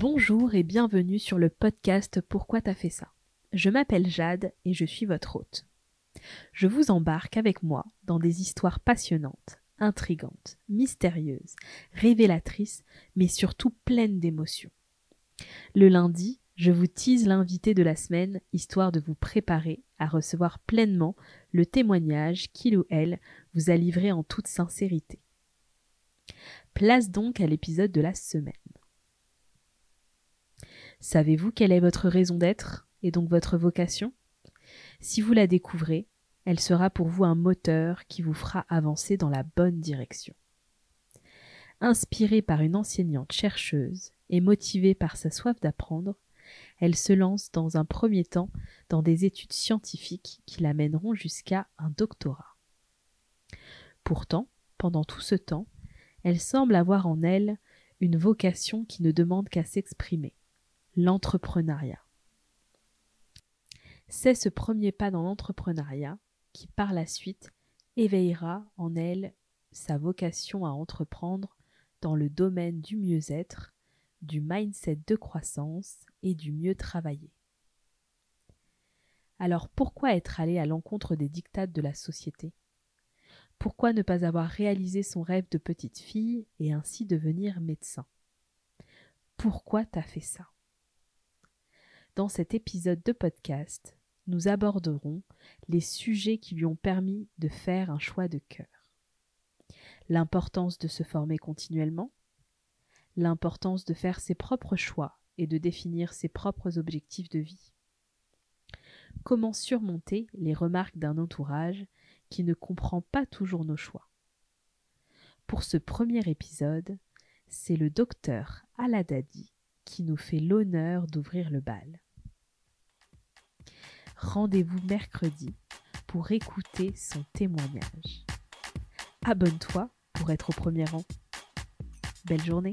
Bonjour et bienvenue sur le podcast Pourquoi t'as fait ça? Je m'appelle Jade et je suis votre hôte. Je vous embarque avec moi dans des histoires passionnantes, intrigantes, mystérieuses, révélatrices, mais surtout pleines d'émotions. Le lundi, je vous tease l'invité de la semaine, histoire de vous préparer à recevoir pleinement le témoignage qu'il ou elle vous a livré en toute sincérité. Place donc à l'épisode de la semaine. Savez-vous quelle est votre raison d'être et donc votre vocation? Si vous la découvrez, elle sera pour vous un moteur qui vous fera avancer dans la bonne direction. Inspirée par une enseignante chercheuse et motivée par sa soif d'apprendre, elle se lance dans un premier temps dans des études scientifiques qui l'amèneront jusqu'à un doctorat. Pourtant, pendant tout ce temps, elle semble avoir en elle une vocation qui ne demande qu'à s'exprimer, l'entrepreneuriat. C'est ce premier pas dans l'entrepreneuriat qui, par la suite, éveillera en elle sa vocation à entreprendre dans le domaine du mieux-être du mindset de croissance et du mieux travailler. Alors pourquoi être allé à l'encontre des dictates de la société? Pourquoi ne pas avoir réalisé son rêve de petite fille et ainsi devenir médecin? Pourquoi t'as fait ça? Dans cet épisode de podcast, nous aborderons les sujets qui lui ont permis de faire un choix de cœur. L'importance de se former continuellement, l'importance de faire ses propres choix et de définir ses propres objectifs de vie. Comment surmonter les remarques d'un entourage qui ne comprend pas toujours nos choix? Pour ce premier épisode, c'est le docteur Aladadi qui nous fait l'honneur d'ouvrir le bal. Rendez-vous mercredi pour écouter son témoignage. Abonne-toi pour être au premier rang. Belle journée